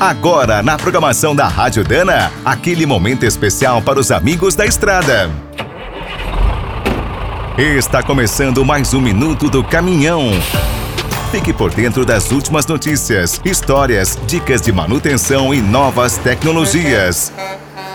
Agora, na programação da Rádio Dana, aquele momento especial para os amigos da estrada. Está começando mais um Minuto do Caminhão. Fique por dentro das últimas notícias, histórias, dicas de manutenção e novas tecnologias.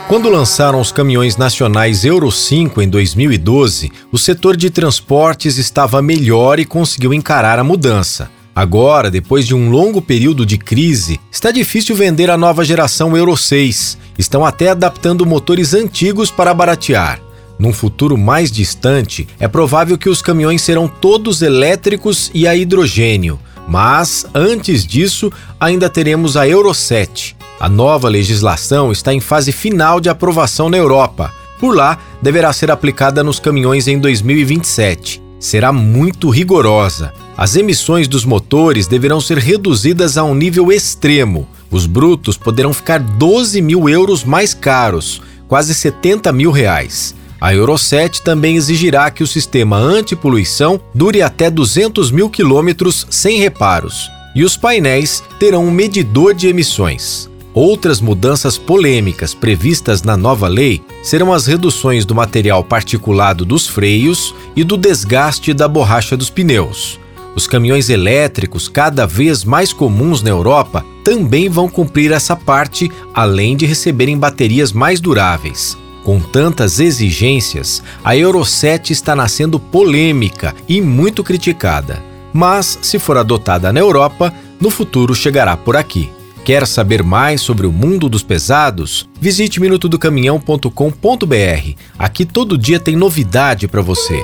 Quando lançaram os caminhões nacionais Euro 5 em 2012, o setor de transportes estava melhor e conseguiu encarar a mudança. Agora, depois de um longo período de crise, está difícil vender a nova geração Euro 6. Estão até adaptando motores antigos para baratear. Num futuro mais distante, é provável que os caminhões serão todos elétricos e a hidrogênio. Mas, antes disso, ainda teremos a Euro 7. A nova legislação está em fase final de aprovação na Europa. Por lá, deverá ser aplicada nos caminhões em 2027. Será muito rigorosa. As emissões dos motores deverão ser reduzidas a um nível extremo. Os brutos poderão ficar 12 mil euros mais caros, quase 70 mil reais. A Euro 7 também exigirá que o sistema antipoluição dure até 200 mil quilômetros sem reparos. E os painéis terão um medidor de emissões. Outras mudanças polêmicas previstas na nova lei serão as reduções do material particulado dos freios e do desgaste da borracha dos pneus. Os caminhões elétricos, cada vez mais comuns na Europa, também vão cumprir essa parte, além de receberem baterias mais duráveis. Com tantas exigências, a Euro 7 está nascendo polêmica e muito criticada. Mas, se for adotada na Europa, no futuro chegará por aqui. Quer saber mais sobre o mundo dos pesados? Visite minutodocaminhão.com.br. Aqui todo dia tem novidade para você.